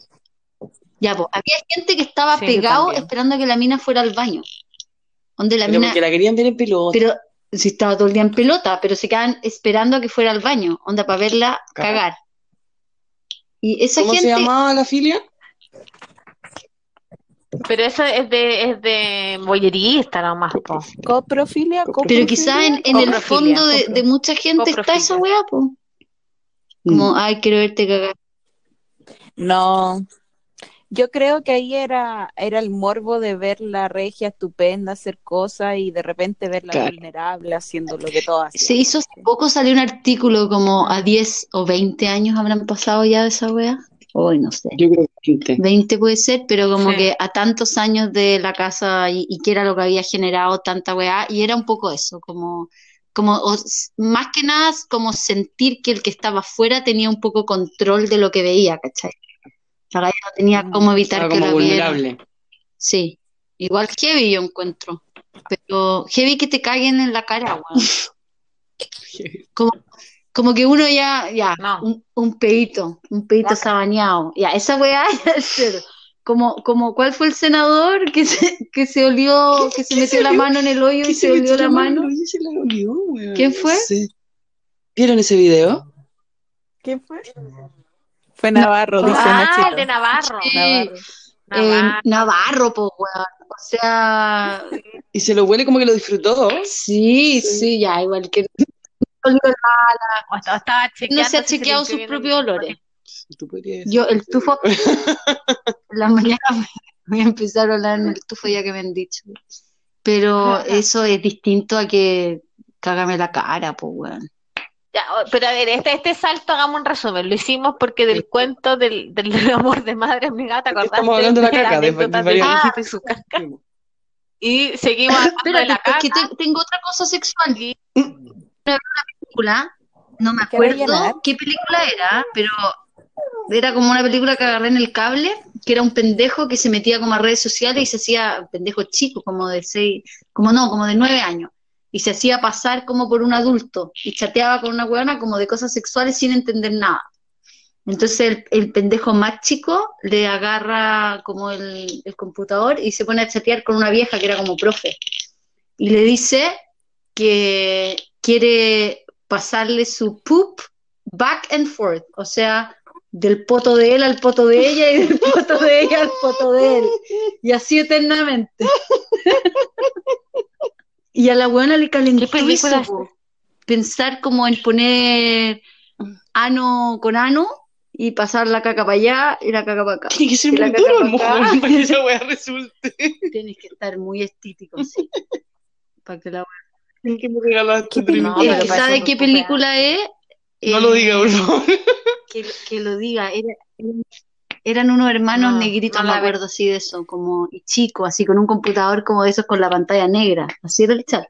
Ya, pues, había gente que estaba Sí, pegado esperando a que la mina fuera al baño. Donde la Pero mina, porque la querían ver en pelota. pero si estaba todo el día en pelota, pero se quedaban esperando a que fuera al baño, onda para verla Cagar. cagar. Y esa ¿Cómo se gente, llamaba la filia? Pero eso es de, es de boyerista nomás, po. Coprofilia, pero coprofilia. quizás en, en el fondo de, de mucha gente está esa weá, po. Mm. Como, ay, quiero verte cagar. No. Yo creo que ahí era, era el morbo de ver la regia estupenda hacer cosas y de repente verla Claro. vulnerable haciendo lo que todas Se hizo hace poco, salió un artículo como a 10 o 20 años habrán pasado ya de esa weá. Hoy no sé. Yo creo que 20. 20 puede ser, pero como Sí. que a tantos años de la casa y, y que era lo que había generado tanta weá, y era un poco eso, como, como o más que nada como sentir que el que estaba afuera tenía un poco control de lo que veía, ¿cachai? La no tenía Mm, cómo evitar que como viera. vulnerable. Sí, igual heavy yo encuentro, pero heavy que te caguen en la cara, weón. <laughs> Como, como que uno ya, ya, No. un, un pedito, un pedito Guácala. sabaneado. Ya, esa weá ya es cero. Como, como, ¿cuál fue el senador que se, que se olió, que se ¿Qué metió se la olió? mano en el hoyo ¿Qué y se olió la mano? Oye, se la olió, weón. ¿Quién fue? No. ¿Vieron ese video? ¿Quién fue? Fue Navarro, dice Ah, Nachito. el de Navarro. Sí. Navarro. Eh, pues, weón. O sea, <laughs> Y se lo huele como que lo disfrutó. sí, Sí. sí, ya, igual que O- o estaba chequeando no se ha chequeado sus propios olores. Tú podrías decir. Yo, el tufo, <laughs> en la mañana voy a empezar a hablar en el tufo ya que me han dicho. Pero eso es distinto a que cágame la cara, pues, weón. Ya, pero a ver, este, este salto hagamos un resumen. Lo hicimos porque del cuento del, del, del amor de madre mi gata, ¿te acordaste? Estamos hablando de la caca, de- de viejito y su caca. <laughs> Y seguimos <laughs> hablando de Espérate, la es caca. que te- tengo otra cosa sexual. Y- película, no me ¿Qué va a acuerdo qué película era, pero era como una película que agarré en el cable, que era un pendejo que se metía como a redes sociales y se hacía, un pendejo chico, como de seis, como no, como de nueve años, y se hacía pasar como por un adulto y chateaba con una huevona como de cosas sexuales sin entender nada. Entonces el, el pendejo más chico le agarra como el, el computador y se pone a chatear con una vieja que era como profe. Y le dice que quiere pasarle su poop back and forth, o sea, del poto de él al poto de ella y del poto de ella al poto de él. Y así eternamente. Y a la buena le calentó ¿Qué película eso, pensar como en poner ano con ano y pasar la caca para allá y la caca para acá. Tiene que ser muy duro, pa' mojón, para que esa <laughs> weá resulte. Tienes que estar muy estítico, sí. Para que la <laughs> ¿Qué me regalaste. No, Eh, ¿Sabe qué película es? No Eh, lo diga, por favor. <laughs> que, que lo diga. Era- eran unos hermanos No, negritos, no me acuerdo así de eso, como y chico, así con un computador como de esos con la pantalla negra. Así era el chat.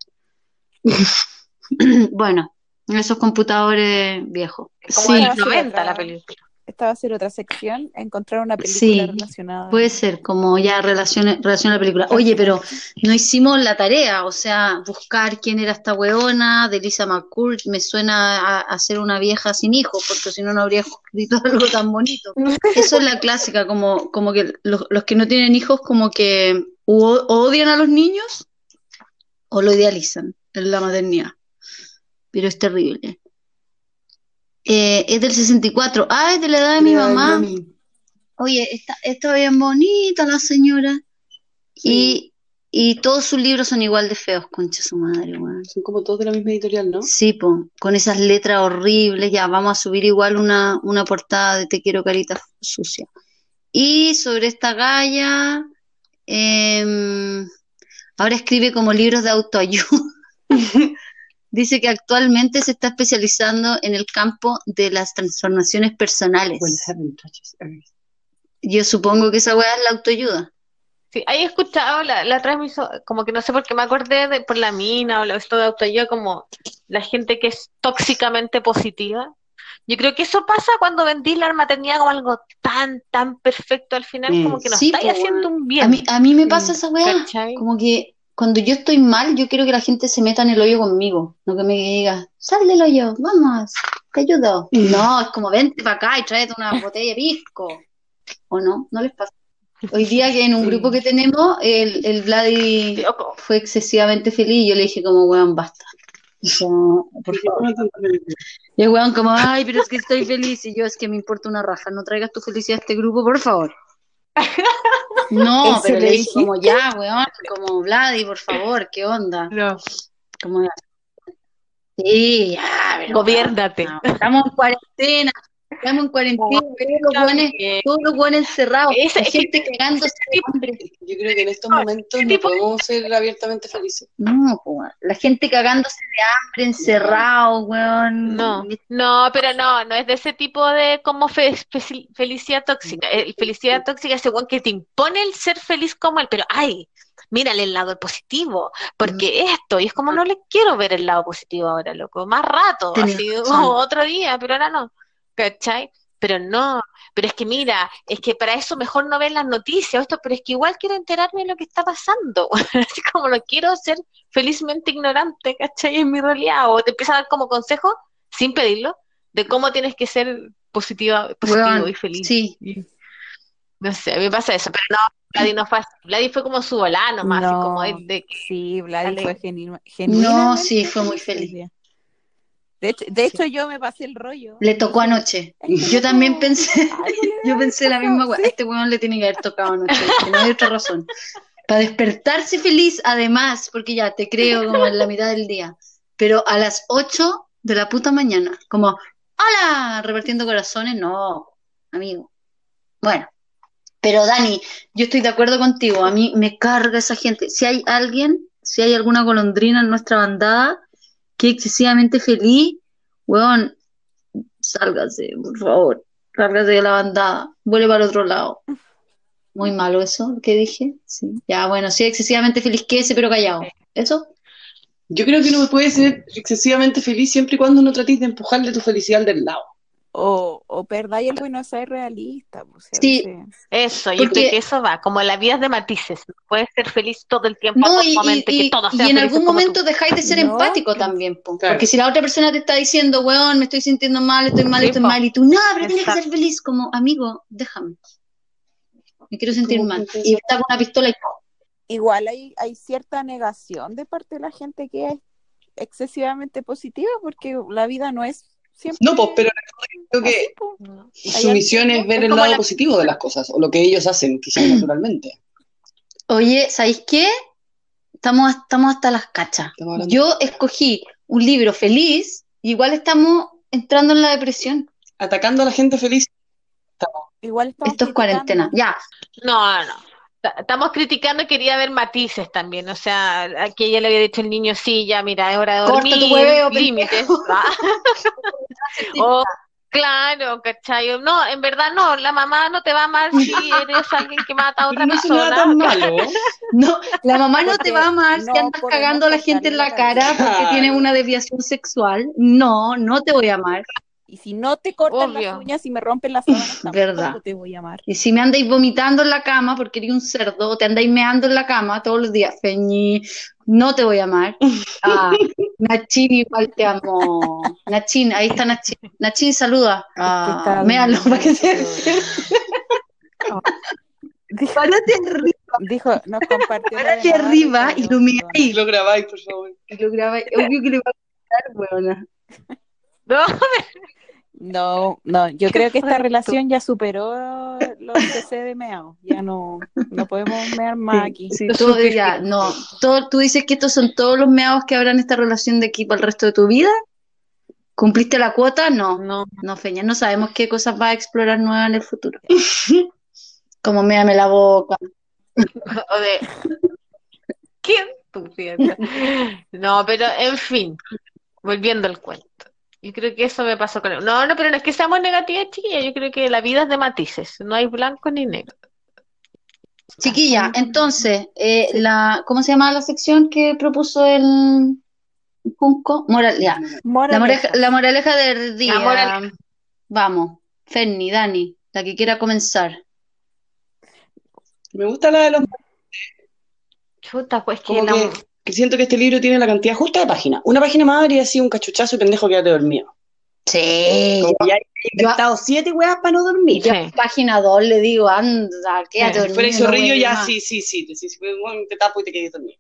<laughs> <clears throat> bueno, esos computadores viejos. Como Sí, de los Sí. 90 la película. Esta va a ser otra sección, encontrar una película Sí, relacionada. Puede ser, como ya relaciona, relaciona la película. Oye, pero no hicimos la tarea, o sea, buscar quién era esta weona de Lisa McCool, me suena a, a ser una vieja sin hijos, porque si no, no habría escrito <laughs> algo tan bonito. Eso es la clásica, como, como que los, los que no tienen hijos como que o odian a los niños o lo idealizan en la maternidad. Pero es terrible. Eh, es del 64. Ah, es de la edad de mi mamá. Oye, está, está bien bonita la señora. Y, y todos sus libros son igual de feos, concha su madre, weón. Son como todos de la misma editorial, ¿no? Sí, po, con esas letras horribles, ya vamos a subir igual una, una portada de Te quiero carita sucia. Y sobre esta galla, em, ahora escribe como libros de autoayuda. <laughs> Dice que actualmente se está especializando en el campo de las transformaciones personales. Yo supongo que esa weá es la autoayuda. Sí, ahí he escuchado, la, la hizo, como que no sé por qué me acordé de por la mina o lo- esto de autoayuda, como la gente que es tóxicamente positiva. Yo creo que eso pasa cuando vendís la maternidad como algo tan, tan perfecto al final, Mm. como que no Sí, estáis po, haciendo un bien. A mí, a mí me pasa esa weá. ¿cachai? Como que cuando yo estoy mal, yo quiero que la gente se meta en el hoyo conmigo. No que me diga, sal del hoyo, vamos, te ayudo. No, es como vente para acá y tráete una botella de pisco. ¿O no? ¿No les pasa? Hoy día que en un Sí. grupo que tenemos, el, el Vladi fue excesivamente feliz y yo le dije como, weón, basta. Por favor. Y el weón como, ay, pero es que estoy feliz. Y yo, es que me importa una raja, no traigas tu felicidad a este grupo, por favor. No, <laughs> ¿Eso pero le dije como, ya, weón, como, Vladi, por favor, ¿qué onda? no, Como, sí, ya, pero gobiérnate. no, estamos en cuarentena, estamos en cuarentena, todos los buenos, encerrados, Ese- es que- gente cagándose de hambre. Yo creo que en estos momentos no podemos ser abiertamente felices. No, weón, la gente cagándose de hambre, encerrado, weón. No, no, pero no, no es de ese tipo de como fe- fe- felicidad tóxica. El felicidad tóxica es igual que te impone el ser feliz como él, pero ay, mírale el lado positivo, porque esto, y es como no le quiero ver el lado positivo ahora, loco, más rato, Tenés así razón. como otro día, pero ahora no, ¿cachai? Pero no, pero es que mira, es que para eso mejor no ver las noticias o esto, pero es que igual quiero enterarme de lo que está pasando, <laughs> así como no quiero ser felizmente ignorante, ¿cachai? En mi realidad, o te empieza a dar como consejo, sin pedirlo, de cómo tienes que ser positiva, positivo y feliz. sí. No sé, a mí me pasa eso, pero no, Vladi no fue así. Vladi fue como su volá nomás, así No. como él de Sí, Vladi fue genu- genuinamente sí, fue muy feliz. De hecho, de hecho, yo me pasé el rollo. Le tocó anoche. Yo también pensé, <laughs> yo pensé la misma weá, sí. este weón le tiene que haber tocado anoche, que no hay otra razón. Para despertarse feliz, además, porque ya te creo como en la mitad del día, pero a las 8 de la puta mañana, como, ¡hola! Repartiendo corazones, no, amigo. Bueno, pero Dani, yo estoy de acuerdo contigo, a mí me carga esa gente. Si hay alguien, si hay alguna golondrina en nuestra bandada que es excesivamente feliz, weón, sálgase, por favor, sálgase de la bandada, vuelve para el otro lado. Muy malo eso que dije, sí. Ya, bueno, sí, excesivamente feliz que ese, pero callado. ¿Eso? Yo creo que uno puede ser excesivamente feliz siempre y cuando no trates de empujarle tu felicidad del lado. O, o perdáis y no seas realista. Pues, a Sí. eso, yo Porque- creo que eso va, como la vida es de matices, no puedes ser feliz todo el tiempo, No, y, y, absolutamente, que y- todos y sean en algún tú. momento dejáis de ser No, empático también, po. Claro. Porque si la otra persona te está diciendo, weón, me estoy sintiendo mal, estoy mal, Sí, estoy po. mal, y tú, no, pero tienes que ser feliz, como amigo, déjame. Me quiero sentir Como mal. Y está con una pistola y Igual hay, hay cierta negación de parte de la gente que es excesivamente positiva, porque la vida no es siempre. No, pues, pero creo que pues. No. su misión es ver Es el lado la- positivo de las cosas, o lo que ellos hacen, quizás <clears throat> naturalmente. Oye, ¿sabéis qué? Estamos, estamos hasta las cachas. Yo escogí un libro feliz, y igual estamos entrando en la depresión. Atacando a la gente feliz. Igual estamos Esto es cuarentena. Ya, No, no. Ta- Estamos criticando y quería ver matices también. O sea, aquí ella le había dicho el niño, sí, ya, mira, es hora de Corta tu hueveo, límites. <laughs> <laughs> O, claro, ¿cachai? No, en verdad no, la mamá no te va mal si eres alguien que mata a otra no persona. tan malo. <laughs> no, la mamá no Porque te va a amar si andas cagando a la gente en la cara porque tienes una desviación sexual. No, no te voy a amar. Y si no te cortan Obvio. las uñas y me rompen las sábanas, <laughs> Verdad. te voy a amar. Y si me andáis vomitando en la cama porque eres un cerdo, o te andáis meando en la cama todos los días, Feñi, no te voy a amar. <laughs> Ah, Nachín igual te amo. Nachín, ahí está Nachín. Nachín, saluda. Ah, méalo para que se... <laughs> Dijo, Párate arriba, dijo, nos compartió. párate arriba y lo miráis. Lo grabáis, por favor. Y lo grabáis. Obvio que le va a gustar, weona. No, No, no, yo <laughs> creo que esta relación ya superó los CC de meao. Ya no, no podemos mear más aquí. Sí, todo, ya, no, todo, tú dices que estos son todos los meados que habrá en esta relación de aquí para el resto de tu vida. ¿Cumpliste la cuota? No, No, no, Feña, no sabemos qué cosas vas a explorar nuevas en el futuro. <laughs> Como méame la boca. <laughs> o de... ¿Qué? No, pero en fin, volviendo al cuento. Yo creo que eso me pasó con él. No, no, pero no es que seamos negativas, chiquillas. Yo creo que la vida es de matices. No hay blanco ni negro. Chiquilla, entonces, eh, la, ¿cómo se llama la sección que propuso el Junco? Moral, ya. La, Moraleja. moraleja, la moraleja del día. La moraleja. Vamos, Ferni, Dani, la que quiera comenzar. Me gusta la de los Chuta, pues que la- que, que siento que este libro tiene la cantidad justa de páginas. Una página más habría sido un cachuchazo y pendejo quédate dormido. Sí, Como ya he inventado siete weas para no dormir. yo Sí. página 2 le digo, anda, quédate Sí, Si fuera el dormido, no zorrillo, vuelve ya más. sí, sí, sí. sí, sí, bueno, te tapo y te quedas dormido.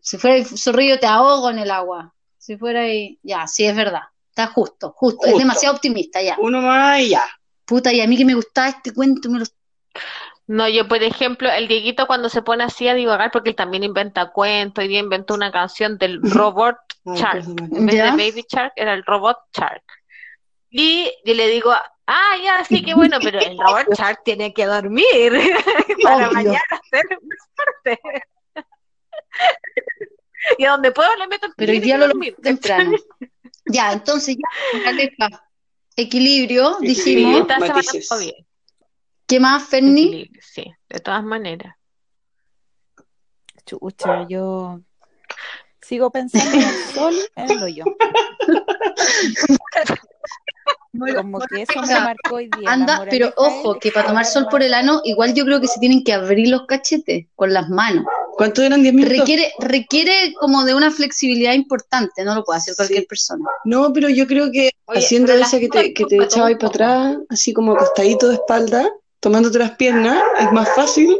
Si fuera el zorrillo, te ahogo en el agua. Si fuera ahí, ya, sí, es verdad. Está justo, justo. Es Justo. demasiado optimista, ya. Uno más y ya. Puta, y a mí que me gustaba este cuento, me lo... No, yo, por ejemplo, el Dieguito cuando se pone así a divagar, porque él también inventa cuentos, y día inventó una canción del robot Shark. En vez ¿Ya? de Baby Shark, era el robot Shark. Y yo le digo, ah, ya, sí, que bueno, pero el robot <laughs> Shark tiene que dormir <laughs> para Obvio. mañana <laughs> ser más fuerte. Y a donde puedo le meto el Pero hoy día lo dormir, temprano. Ya, entonces ya. Equilibrio, Sí, dijimos. esta semana Matices. todo bien. ¿Qué más, Ferni? Sí, de todas maneras. Chucha, yo sigo pensando en el <laughs> sol en el hoyo. Como que eso me marcó hoy día. Anda, pero ojo, que para tomar sol por el ano, igual yo creo que se tienen que abrir los cachetes con las manos. ¿Cuánto eran 10 minutos? Requiere, requiere como de una flexibilidad importante, no lo puede hacer cualquier Sí. persona. No, pero yo creo que Oye, haciendo esa que te, que te echabas para atrás, así como acostadito de espalda, tomándote las piernas, es más fácil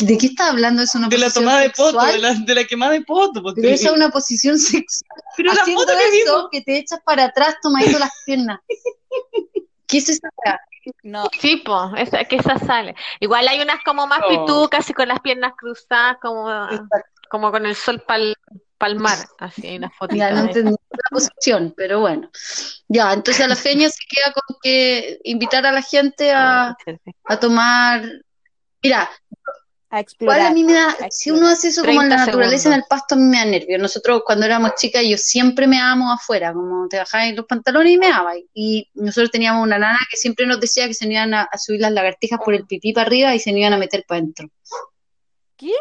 ¿De qué estás hablando? ¿Es una de la tomada de poto, de la, de la quemada de poto. pues, Pero esa es una posición sexual. <laughs> pero la Haciendo foto que eso, vimos, que te echas para atrás tomando las piernas. <laughs> ¿Qué es esa? No, Sí, pues, esa, que esa sale. Igual hay unas como más No. pitucas y con las piernas cruzadas, como, como con el sol pal, palmar. <laughs> Así hay una fotito Ya no entendí la posición, pero bueno. Ya, entonces a la feña se queda con que invitar a la gente a, a tomar. Mira, a igual explorar. a mí me da, si uno hace eso como en la 30 naturaleza, en el pasto, a mí me da nervio. Nosotros cuando éramos chicas, yo siempre me dábamos afuera, como te bajabas los pantalones y me dabas. Y nosotros teníamos una nana que siempre nos decía que se nos iban a, a subir las lagartijas por el pipí para arriba y se nos iban a meter para adentro. ¿Qué?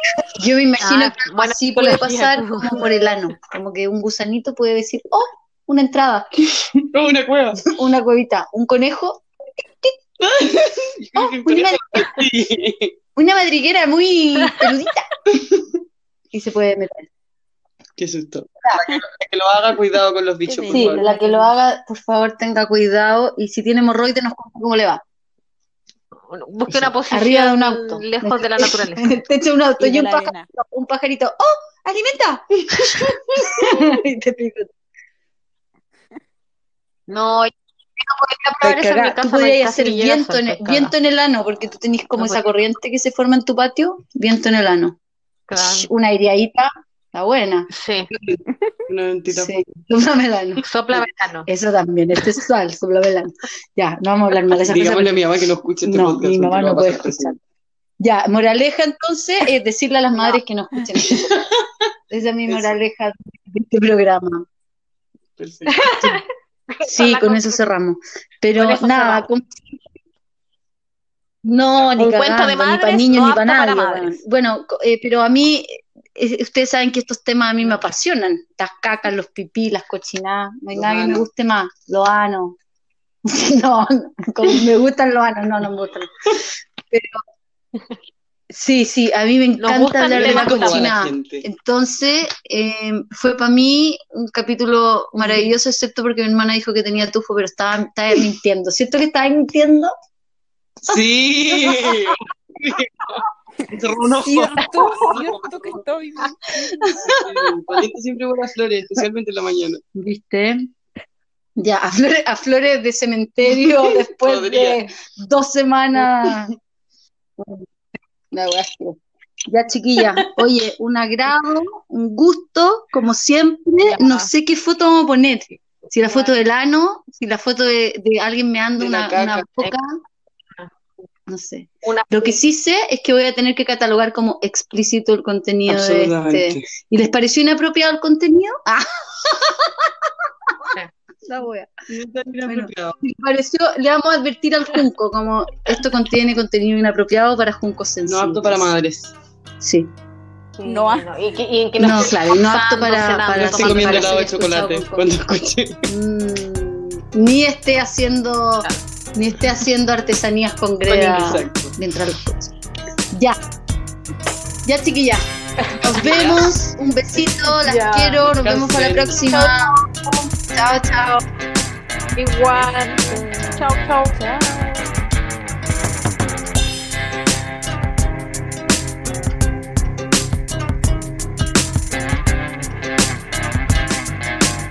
Yo me imagino Ah, que así puede pasar tú. como por el ano, como que un gusanito puede decir, oh, una entrada, <laughs> no, una cueva. <laughs> una cuevita, un conejo, <laughs> oh, una, una madriguera muy peludita. Y se puede meter. Qué susto. La que, la que lo haga, cuidado con los bichos, por Sí, favor. la que lo haga, por favor, tenga cuidado. Y si tiene hemorroides, nos cuenta cómo le va. Busque una posición Arriba de un auto. lejos de la <laughs> naturaleza. En el techo de un auto Y un, pajarito, un pajarito. ¡Oh! ¡Alimenta! <laughs> y te pico. No, yo no podría probar eso en mi cagá. casa. Tú podrías hacer viento en, el, viento en el ano, porque tú tenés como No esa corriente que se forma en tu patio. Viento en el ano. Claro. Una aireadita, está buena. Sí. Sí, sóplame el ano. sopla verano. Eso también, este es sal, sóplame el ano. Ya, no vamos a hablar mal de esa cosa. Digámosle a mi mamá que no escuche este No, podcast. mi mamá no puede escuchar. Ya, moraleja entonces es decirle a las madres que no escuchen este. Esa es mi moraleja de este programa. Perfecto. <laughs> Sí, con eso cerramos. Pero eso nada, cerramos. con- no, ni Un cuento cagando, de ni para madres, niños, no ni para para nadie. madres. weón. Bueno, eh, pero a mí, eh, ustedes saben que estos temas a mí me apasionan. Las cacas, los pipí, las cochinadas. No hay nada que me guste más. Los anos. <laughs> No, como me gustan los anos, no, no me gustan. Pero sí, sí, a mí me encanta hablar de la cochinada. Entonces, eh, fue para mí un capítulo maravilloso, excepto porque mi hermana dijo que tenía tufo, pero estaba, estaba mintiendo. ¿Cierto que estaba mintiendo? Sí. <laughs> Cerró un ojo. Cierto, cierto que estoy Juanito <laughs> siempre buenas flores, especialmente en la mañana. ¿Viste? Ya, a flores, a flores de cementerio <laughs> después Podría. de dos semanas. La. Ya, chiquilla, oye, un agrado, un gusto, como siempre. Ya. No sé qué foto vamos a poner. Si la foto del ano, si la foto de, de alguien meando De la una, una boca. No sé. Una Lo que sí sé es que voy a tener que catalogar como explícito el contenido de este. ¿Y les pareció inapropiado el contenido? Ah. <laughs> La wea. Bueno. Le pareció, le vamos a advertir al Junco, como esto contiene contenido inapropiado para Juncos No sensibles. apto para madres. Sí. No. Y, que, y en que No, claro, no apto para- para No comiendo helado de chocolate cuando escuché. Mm, ni esté haciendo, ni esté haciendo artesanías con greda Exacto. mientras lo escucha. Ya. Ya, chiquilla. Nos <laughs> vemos. Un besito. Las Ya. quiero. Nos vemos para la próxima. Chao, chao. Igual. Chao, chao. Chao.